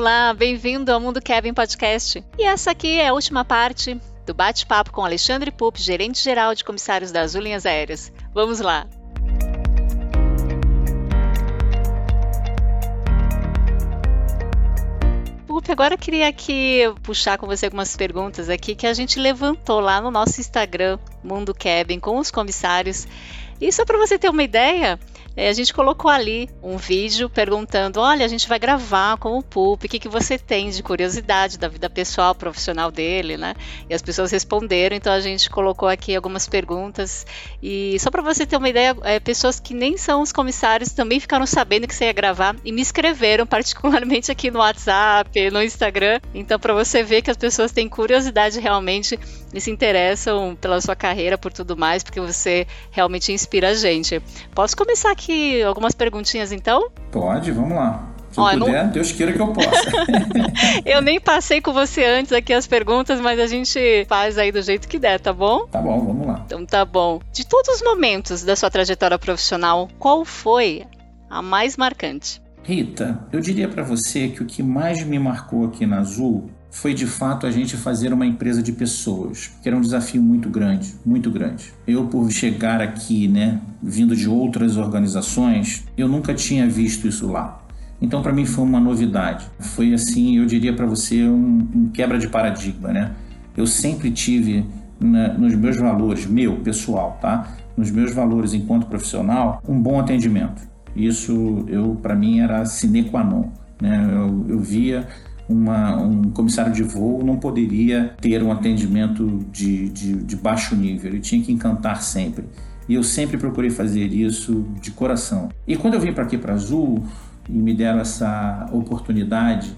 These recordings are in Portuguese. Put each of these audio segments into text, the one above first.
Olá, bem-vindo ao Mundo Kevin Podcast. E essa aqui é a última parte do bate-papo com Alexandre Pup, gerente geral de comissários das Linhas Aéreas. Vamos lá! Pup, agora eu queria aqui puxar com você algumas perguntas aqui que a gente levantou lá no nosso Instagram, Mundo Kevin, com os comissários. E só para você ter uma ideia, é, a gente colocou ali um vídeo perguntando: olha, a gente vai gravar com o Pulp, o que, que você tem de curiosidade da vida pessoal, profissional dele, né? E as pessoas responderam, então a gente colocou aqui algumas perguntas. E só para você ter uma ideia, é, pessoas que nem são os comissários também ficaram sabendo que você ia gravar e me escreveram, particularmente aqui no WhatsApp, no Instagram. Então, para você ver que as pessoas têm curiosidade realmente e se interessam pela sua carreira, por tudo mais, porque você realmente inspira a gente. Posso começar aqui algumas perguntinhas então? Pode, vamos lá. Se eu puder, não... Deus queira que eu possa. eu nem passei com você antes aqui as perguntas, mas a gente faz aí do jeito que der, tá bom? Tá bom, vamos lá. Então tá bom. De todos os momentos da sua trajetória profissional, qual foi a mais marcante? Rita, eu diria para você que o que mais me marcou aqui na Azul foi de fato a gente fazer uma empresa de pessoas, que era um desafio muito grande, muito grande. Eu por chegar aqui, né, vindo de outras organizações, eu nunca tinha visto isso lá. Então para mim foi uma novidade. Foi assim, eu diria para você um, um, quebra de paradigma, né? Eu sempre tive na, nos meus valores, meu pessoal, tá? Nos meus valores enquanto profissional, um bom atendimento. Isso eu para mim era sine qua non, né? eu, eu via uma, um comissário de voo não poderia ter um atendimento de, de, de baixo nível, ele tinha que encantar sempre. E eu sempre procurei fazer isso de coração. E quando eu vim para aqui para Azul e me deram essa oportunidade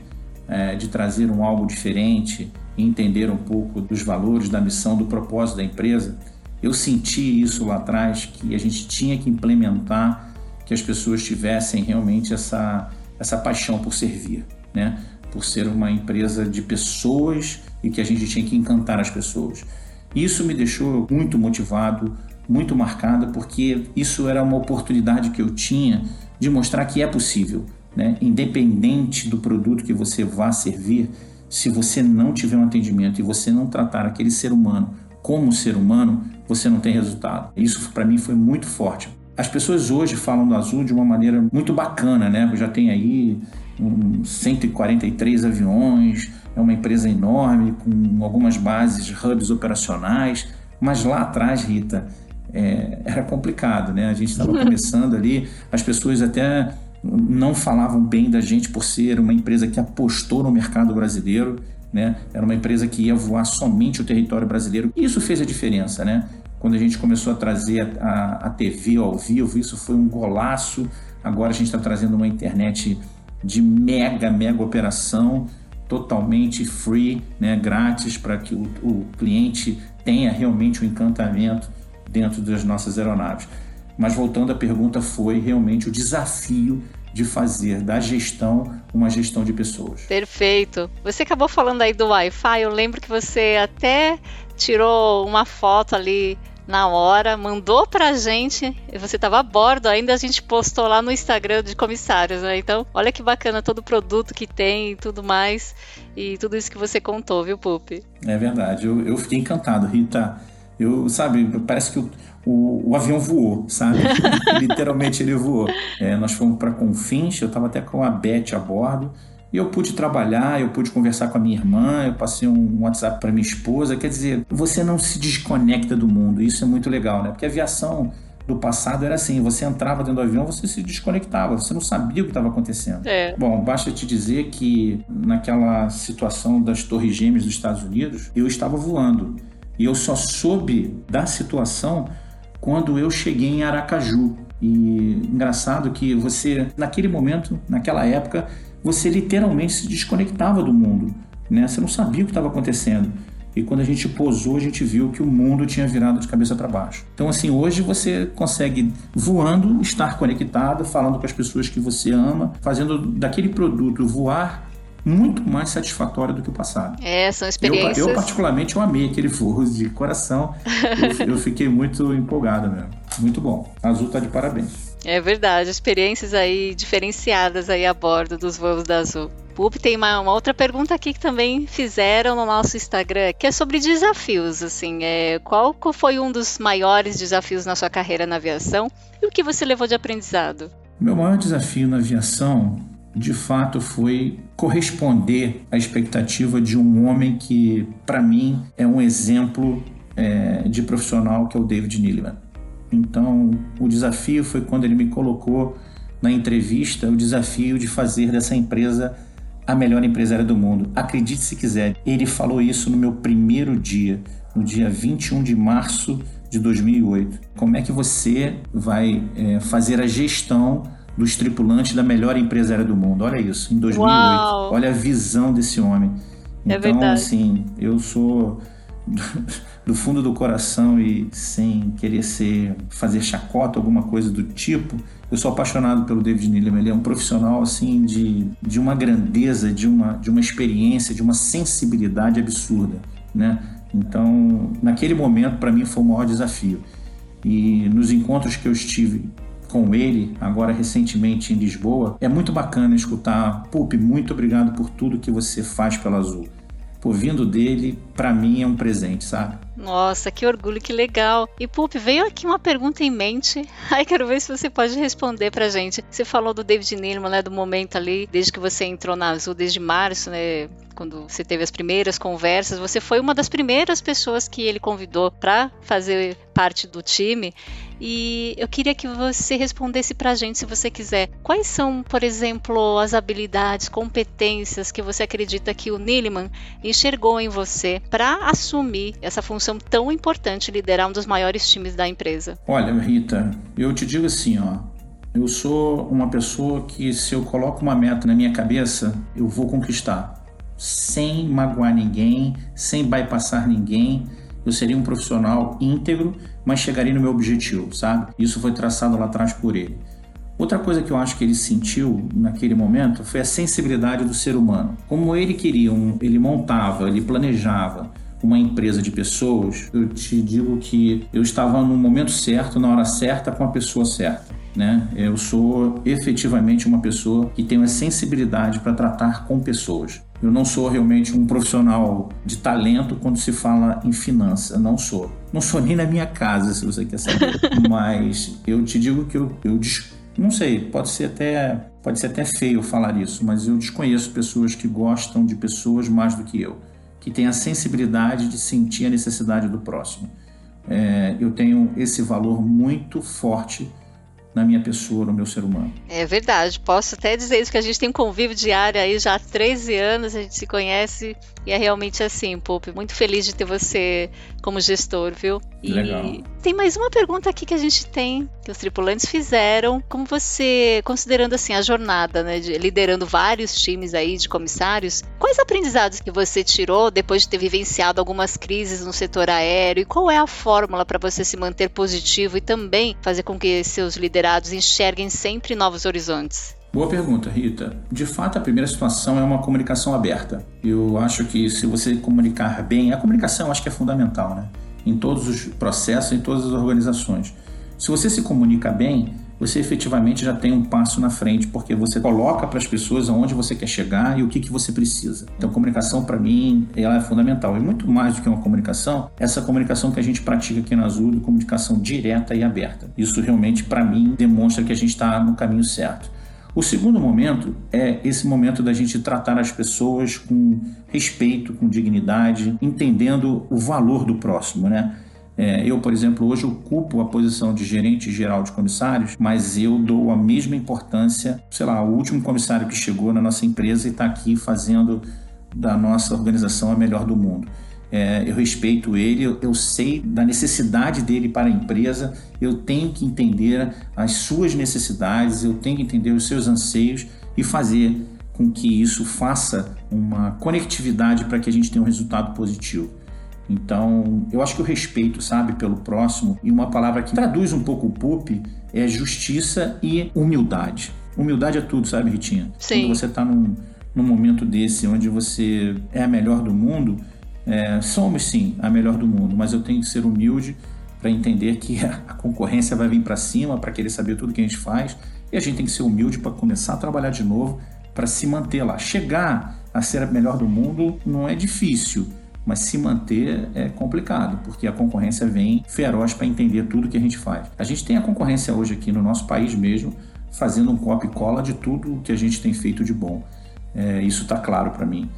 é, de trazer um algo diferente entender um pouco dos valores, da missão, do propósito da empresa, eu senti isso lá atrás que a gente tinha que implementar, que as pessoas tivessem realmente essa, essa paixão por servir, né? por ser uma empresa de pessoas e que a gente tinha que encantar as pessoas. Isso me deixou muito motivado, muito marcado, porque isso era uma oportunidade que eu tinha de mostrar que é possível, né? independente do produto que você vá servir, se você não tiver um atendimento e você não tratar aquele ser humano como ser humano, você não tem resultado. Isso para mim foi muito forte. As pessoas hoje falam do Azul de uma maneira muito bacana, né? Já tem aí um 143 aviões, é uma empresa enorme, com algumas bases, hubs operacionais, mas lá atrás, Rita, é, era complicado, né? A gente estava começando ali, as pessoas até não falavam bem da gente por ser uma empresa que apostou no mercado brasileiro, né? Era uma empresa que ia voar somente o território brasileiro. Isso fez a diferença, né? Quando a gente começou a trazer a, a, a TV ao vivo, isso foi um golaço. Agora a gente está trazendo uma internet de mega, mega operação totalmente free, né, grátis, para que o, o cliente tenha realmente um encantamento dentro das nossas aeronaves. Mas voltando à pergunta, foi realmente o desafio de fazer da gestão uma gestão de pessoas. Perfeito. Você acabou falando aí do Wi-Fi, eu lembro que você até tirou uma foto ali na hora, mandou pra gente, você estava a bordo ainda, a gente postou lá no Instagram de comissários, né? Então, olha que bacana todo o produto que tem e tudo mais, e tudo isso que você contou, viu, Pupi? É verdade, eu, eu fiquei encantado, Rita. Eu, sabe, parece que o, o, o avião voou, sabe? Literalmente ele voou. É, nós fomos para Confins, eu estava até com a Beth a bordo, e eu pude trabalhar, eu pude conversar com a minha irmã, eu passei um WhatsApp para minha esposa. Quer dizer, você não se desconecta do mundo. Isso é muito legal, né? Porque a aviação do passado era assim: você entrava dentro do avião, você se desconectava, você não sabia o que estava acontecendo. É. Bom, basta te dizer que naquela situação das Torres Gêmeas dos Estados Unidos, eu estava voando. E eu só soube da situação quando eu cheguei em Aracaju. E engraçado que você, naquele momento, naquela época, você literalmente se desconectava do mundo, né? Você não sabia o que estava acontecendo. E quando a gente posou, a gente viu que o mundo tinha virado de cabeça para baixo. Então, assim, hoje você consegue voando, estar conectado, falando com as pessoas que você ama, fazendo daquele produto voar muito mais satisfatório do que o passado. É, são experiências. Eu, eu particularmente, eu amei aquele voo de coração. eu, eu fiquei muito empolgado mesmo. Muito bom. A Azul tá de parabéns. É verdade, experiências aí diferenciadas aí a bordo dos voos da Azul. Pup, tem uma, uma, outra pergunta aqui que também fizeram no nosso Instagram, que é sobre desafios, assim, é, qual foi um dos maiores desafios na sua carreira na aviação e o que você levou de aprendizado? Meu maior desafio na aviação, de fato, foi corresponder à expectativa de um homem que, para mim, é um exemplo é, de profissional, que é o David Neeleman. Então, o desafio foi quando ele me colocou na entrevista o desafio de fazer dessa empresa a melhor empresária do mundo. Acredite se quiser, ele falou isso no meu primeiro dia, no dia 21 de março de 2008. Como é que você vai é, fazer a gestão dos tripulantes da melhor empresária do mundo? Olha isso, em 2008. Uau. Olha a visão desse homem. É então, verdade. assim, eu sou do fundo do coração e sem querer ser fazer chacota alguma coisa do tipo, eu sou apaixonado pelo David Neeleman. Ele é um profissional assim de, de uma grandeza, de uma, de uma experiência, de uma sensibilidade absurda, né? Então, naquele momento, para mim, foi o maior desafio. E nos encontros que eu estive com ele, agora recentemente em Lisboa, é muito bacana escutar, Pup, muito obrigado por tudo que você faz pela Azul por vindo dele, para mim é um presente, sabe? Nossa, que orgulho, que legal. E Pup, veio aqui uma pergunta em mente. Ai, quero ver se você pode responder pra gente. Você falou do David Neilman, né, do momento ali, desde que você entrou na Azul, desde março, né, quando você teve as primeiras conversas, você foi uma das primeiras pessoas que ele convidou para fazer parte do time. E eu queria que você respondesse para a gente, se você quiser, quais são, por exemplo, as habilidades, competências que você acredita que o Niliman enxergou em você para assumir essa função tão importante, liderar um dos maiores times da empresa? Olha, Rita, eu te digo assim, ó, eu sou uma pessoa que se eu coloco uma meta na minha cabeça, eu vou conquistar, sem magoar ninguém, sem bypassar ninguém eu seria um profissional íntegro, mas chegaria no meu objetivo, sabe? Isso foi traçado lá atrás por ele. Outra coisa que eu acho que ele sentiu naquele momento foi a sensibilidade do ser humano. Como ele queria, um, ele montava, ele planejava uma empresa de pessoas, eu te digo que eu estava no momento certo, na hora certa, com a pessoa certa. Né? Eu sou efetivamente uma pessoa que tem uma sensibilidade para tratar com pessoas. Eu não sou realmente um profissional de talento quando se fala em finança, não sou. Não sou nem na minha casa, se você quer saber. mas eu te digo que eu, eu não sei, pode ser até pode ser até feio falar isso, mas eu desconheço pessoas que gostam de pessoas mais do que eu, que têm a sensibilidade de sentir a necessidade do próximo. É, eu tenho esse valor muito forte na minha pessoa, no meu ser humano. É verdade, posso até dizer isso, que a gente tem um convívio diário aí já há 13 anos, a gente se conhece e é realmente assim, Pope. Muito feliz de ter você como gestor, viu? E Legal. tem mais uma pergunta aqui que a gente tem, que os tripulantes fizeram. Como você, considerando assim a jornada, né, de, liderando vários times aí de comissários, quais aprendizados que você tirou depois de ter vivenciado algumas crises no setor aéreo? E qual é a fórmula para você se manter positivo e também fazer com que seus liderados enxerguem sempre novos horizontes? Boa pergunta, Rita. De fato, a primeira situação é uma comunicação aberta. Eu acho que se você comunicar bem, a comunicação acho que é fundamental, né? Em todos os processos, em todas as organizações. Se você se comunica bem, você efetivamente já tem um passo na frente, porque você coloca para as pessoas aonde você quer chegar e o que, que você precisa. Então, comunicação, para mim, ela é fundamental. E muito mais do que uma comunicação, essa comunicação que a gente pratica aqui na Azul, comunicação direta e aberta. Isso realmente, para mim, demonstra que a gente está no caminho certo. O segundo momento é esse momento da gente tratar as pessoas com respeito, com dignidade, entendendo o valor do próximo, né? É, eu, por exemplo, hoje ocupo a posição de gerente geral de comissários, mas eu dou a mesma importância, sei lá, o último comissário que chegou na nossa empresa e está aqui fazendo da nossa organização a melhor do mundo é, eu respeito ele, eu, eu, sei da necessidade dele para a empresa, eu tenho que entender as suas necessidades, eu tenho que entender os seus anseios e fazer com que isso faça uma conectividade para que a gente tenha um resultado positivo. Então, eu acho que o respeito, sabe, pelo próximo, e uma palavra que traduz um pouco o PUP é justiça e humildade. Humildade é tudo, sabe, Ritinha? Sim. Quando você está num, num momento desse, onde você é a melhor do mundo, é, somos sim a melhor do mundo, mas eu tenho que ser humilde para entender que a concorrência vai vir para cima, para querer saber tudo que a gente faz, e a gente tem que ser humilde para começar a trabalhar de novo, para se manter lá. Chegar a ser a melhor do mundo não é difícil, mas se manter é complicado, porque a concorrência vem feroz para entender tudo que a gente faz. A gente tem a concorrência hoje aqui no nosso país mesmo, fazendo um copy cola de tudo que a gente tem feito de bom. É, isso está claro para mim.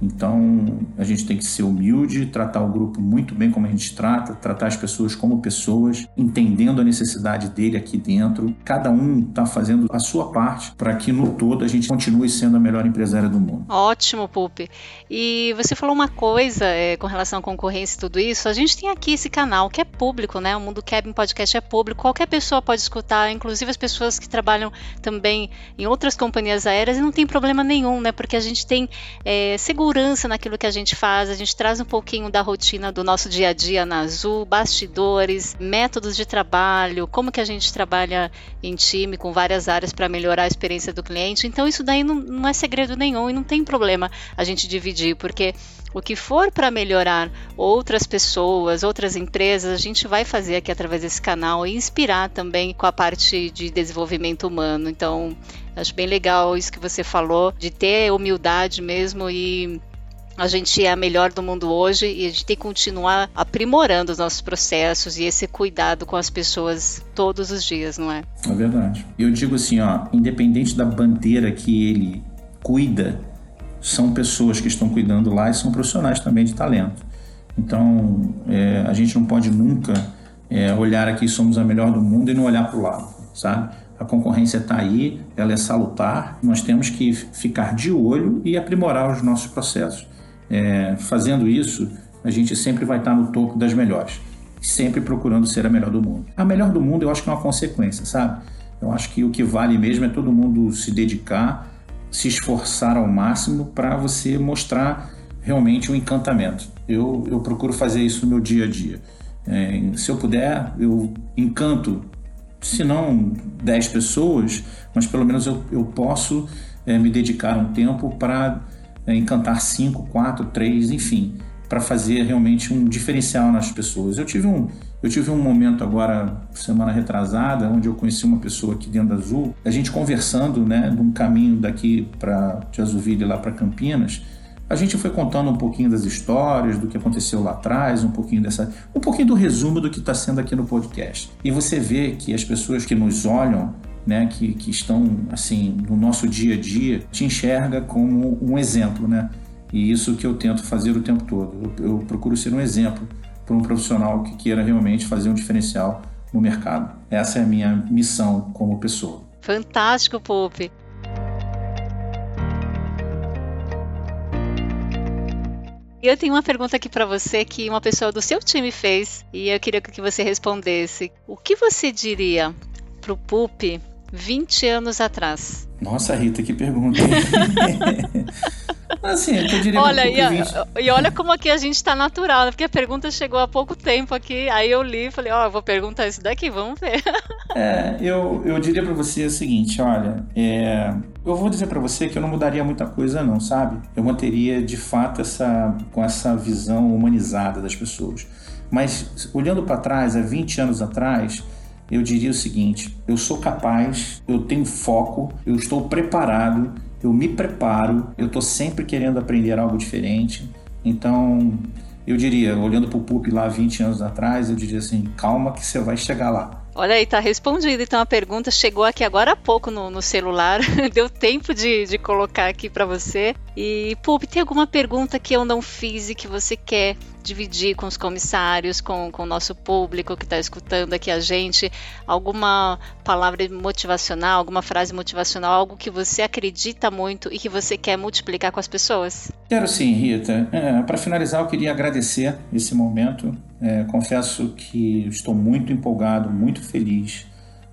Então, a gente tem que ser humilde, tratar o grupo muito bem como a gente trata, tratar as pessoas como pessoas, entendendo a necessidade dele aqui dentro. Cada um está fazendo a sua parte para que no todo a gente continue sendo a melhor empresária do mundo. Ótimo, Pupi. E você falou uma coisa é, com relação à concorrência e tudo isso. A gente tem aqui esse canal que é público, né? O Mundo Cabin Podcast é público. Qualquer pessoa pode escutar, inclusive as pessoas que trabalham também em outras companhias aéreas e não tem problema nenhum, né? Porque a gente tem é, segurança segurança naquilo que a gente faz, a gente traz um pouquinho da rotina do nosso dia a dia na Azul, bastidores, métodos de trabalho, como que a gente trabalha em time com várias áreas para melhorar a experiência do cliente. Então isso daí não, não é segredo nenhum e não tem problema a gente dividir, porque o que for para melhorar outras pessoas, outras empresas, a gente vai fazer aqui através desse canal e inspirar também com a parte de desenvolvimento humano. Então, Acho bem legal isso que você falou, de ter humildade mesmo e a gente é a melhor do mundo hoje e a gente tem que continuar aprimorando os nossos processos e esse cuidado com as pessoas todos os dias, não é? É verdade. Eu digo assim, ó, independente da bandeira que ele cuida, são pessoas que estão cuidando lá e são profissionais também de talento. Então, é, a gente não pode nunca é, olhar aqui somos a melhor do mundo e não olhar para o lado, sabe? A concorrência está aí, ela é salutar, nós temos que ficar de olho e aprimorar os nossos processos. É, fazendo isso, a gente sempre vai estar no topo das melhores, sempre procurando ser a melhor do mundo. A melhor do mundo eu acho que é uma consequência, sabe? Eu acho que o que vale mesmo é todo mundo se dedicar, se esforçar ao máximo para você mostrar realmente um encantamento. Eu, eu procuro fazer isso no meu dia a dia. É, se eu puder, eu encanto se não 10 pessoas, mas pelo menos eu, eu posso é, me dedicar um tempo para é, encantar 5, 4, 3, enfim, para fazer realmente um diferencial nas pessoas. Eu tive um, eu tive um momento agora, semana retrasada, onde eu conheci uma pessoa aqui dentro da Azul, a gente conversando, né, de um caminho daqui para de Azulville lá para Campinas, a gente foi contando um pouquinho das histórias, do que aconteceu lá atrás, um pouquinho dessa, um pouquinho do resumo do que está sendo aqui no podcast. E você vê que as pessoas que nos olham, né, que, que estão assim no nosso dia a dia, te enxerga como um exemplo, né? E isso que eu tento fazer o tempo todo. Eu, eu procuro ser um exemplo para um profissional que queira realmente fazer um diferencial no mercado. Essa é a minha missão como pessoa. Fantástico, Pope. Eu tenho uma pergunta aqui para você que uma pessoa do seu time fez e eu queria que você respondesse. O que você diria pro Pup 20 anos atrás? Nossa, Rita, que pergunta. assim, eu diria olha, e, 20... e, olha como aqui a gente está natural, né? porque a pergunta chegou há pouco tempo aqui, aí eu li e falei, ó, oh, vou perguntar isso daqui, vamos ver. É, eu, eu diria para você o seguinte, olha, é, eu vou dizer para você que eu não mudaria muita coisa não, sabe? Eu manteria de fato essa com essa visão humanizada das pessoas. Mas olhando para trás, há 20 anos atrás, eu diria o seguinte: eu sou capaz, eu tenho foco, eu estou preparado, eu me preparo, eu estou sempre querendo aprender algo diferente. Então, eu diria, olhando para o PUP lá 20 anos atrás, eu diria assim: calma que você vai chegar lá. Olha aí, tá respondido. Então a pergunta chegou aqui agora há pouco no, no celular. Deu tempo de, de colocar aqui para você. E, Pup, tem alguma pergunta que eu não fiz e que você quer dividir com os comissários, com, com o nosso público que está escutando aqui a gente? Alguma palavra motivacional, alguma frase motivacional, algo que você acredita muito e que você quer multiplicar com as pessoas? Quero sim, Rita. É, para finalizar, eu queria agradecer esse momento. É, confesso que estou muito empolgado, muito feliz.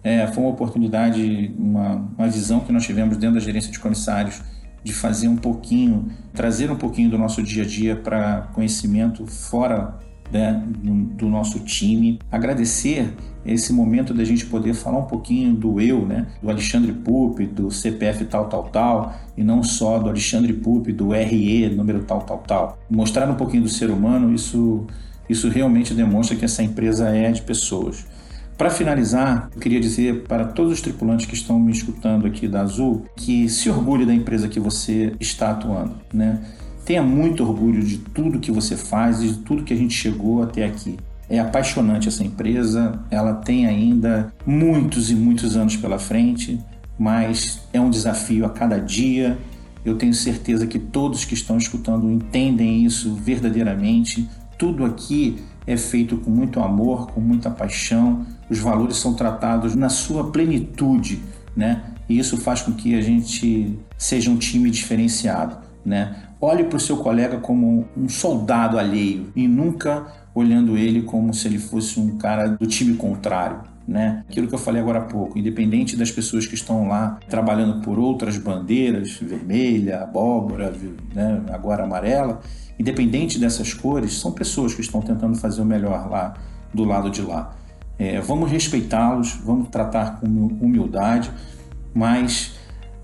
É, foi uma oportunidade, uma, uma visão que nós tivemos dentro da gerência de comissários de fazer um pouquinho, trazer um pouquinho do nosso dia a dia para conhecimento fora né, do nosso time. Agradecer esse momento da gente poder falar um pouquinho do eu, né, do Alexandre Pup, do CPF tal, tal, tal, e não só do Alexandre Pup, do RE, número tal, tal, tal. Mostrar um pouquinho do ser humano, isso, isso realmente demonstra que essa empresa é de pessoas. Para finalizar, eu queria dizer para todos os tripulantes que estão me escutando aqui da Azul que se orgulhe da empresa que você está atuando, né? Tenha muito orgulho de tudo que você faz e de tudo que a gente chegou até aqui. É apaixonante essa empresa, ela tem ainda muitos e muitos anos pela frente, mas é um desafio a cada dia. Eu tenho certeza que todos que estão escutando entendem isso verdadeiramente. Tudo aqui é feito com muito amor, com muita paixão, os valores são tratados na sua plenitude, né? E isso faz com que a gente seja um time diferenciado, né? Olhe para o seu colega como um soldado alheio e nunca olhando ele como se ele fosse um cara do time contrário. Né? Aquilo que eu falei agora há pouco, independente das pessoas que estão lá trabalhando por outras bandeiras, vermelha, abóbora, né? agora amarela, independente dessas cores, são pessoas que estão tentando fazer o melhor lá do lado de lá. É, vamos respeitá-los, vamos tratar com humildade, mas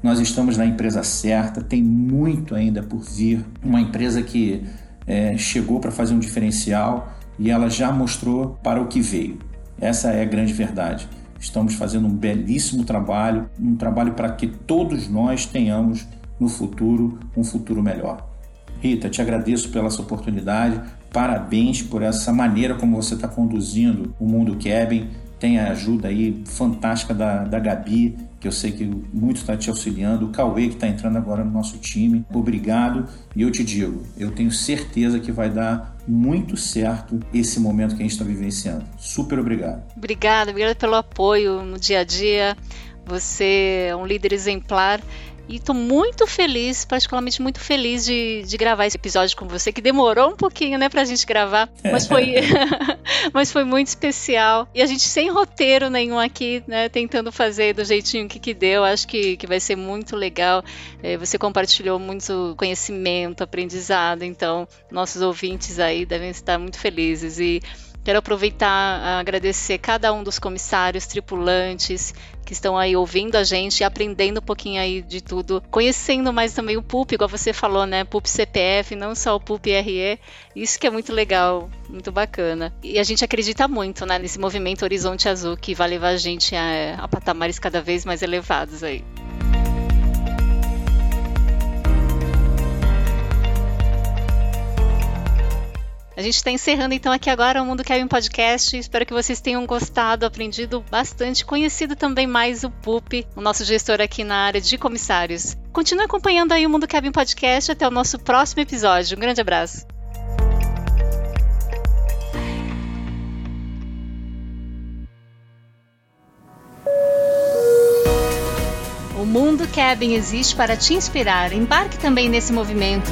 nós estamos na empresa certa, tem muito ainda por vir. Uma empresa que é, chegou para fazer um diferencial e ela já mostrou para o que veio. Essa é a grande verdade. Estamos fazendo um belíssimo trabalho, um trabalho para que todos nós tenhamos no futuro um futuro melhor. Rita, te agradeço pela essa oportunidade, parabéns por essa maneira como você está conduzindo o Mundo Kevin. Tem a ajuda aí fantástica da, da Gabi, que eu sei que muito está te auxiliando, o Cauê, que está entrando agora no nosso time. Obrigado. E eu te digo, eu tenho certeza que vai dar muito certo esse momento que a gente está vivenciando. Super obrigado. Obrigada, obrigada pelo apoio no dia a dia. Você é um líder exemplar e estou muito feliz, particularmente muito feliz de, de gravar esse episódio com você, que demorou um pouquinho, né, pra gente gravar, mas foi, mas foi muito especial. E a gente sem roteiro nenhum aqui, né, tentando fazer do jeitinho que, que deu. Acho que, que vai ser muito legal. É, você compartilhou muito conhecimento, aprendizado, então nossos ouvintes aí devem estar muito felizes. E Quero aproveitar agradecer cada um dos comissários, tripulantes que estão aí ouvindo a gente e aprendendo um pouquinho aí de tudo, conhecendo mais também o PUP, igual você falou, né? PUP CPF, não só o PUP RE. Isso que é muito legal, muito bacana. E a gente acredita muito né, nesse movimento Horizonte Azul que vai levar a gente a, a patamares cada vez mais elevados aí. A gente está encerrando então aqui agora o Mundo Kevin Podcast. Espero que vocês tenham gostado, aprendido bastante, conhecido também mais o PUP, o nosso gestor aqui na área de comissários. Continue acompanhando aí o Mundo Kevin Podcast até o nosso próximo episódio. Um grande abraço. O Mundo Cabin existe para te inspirar. Embarque também nesse movimento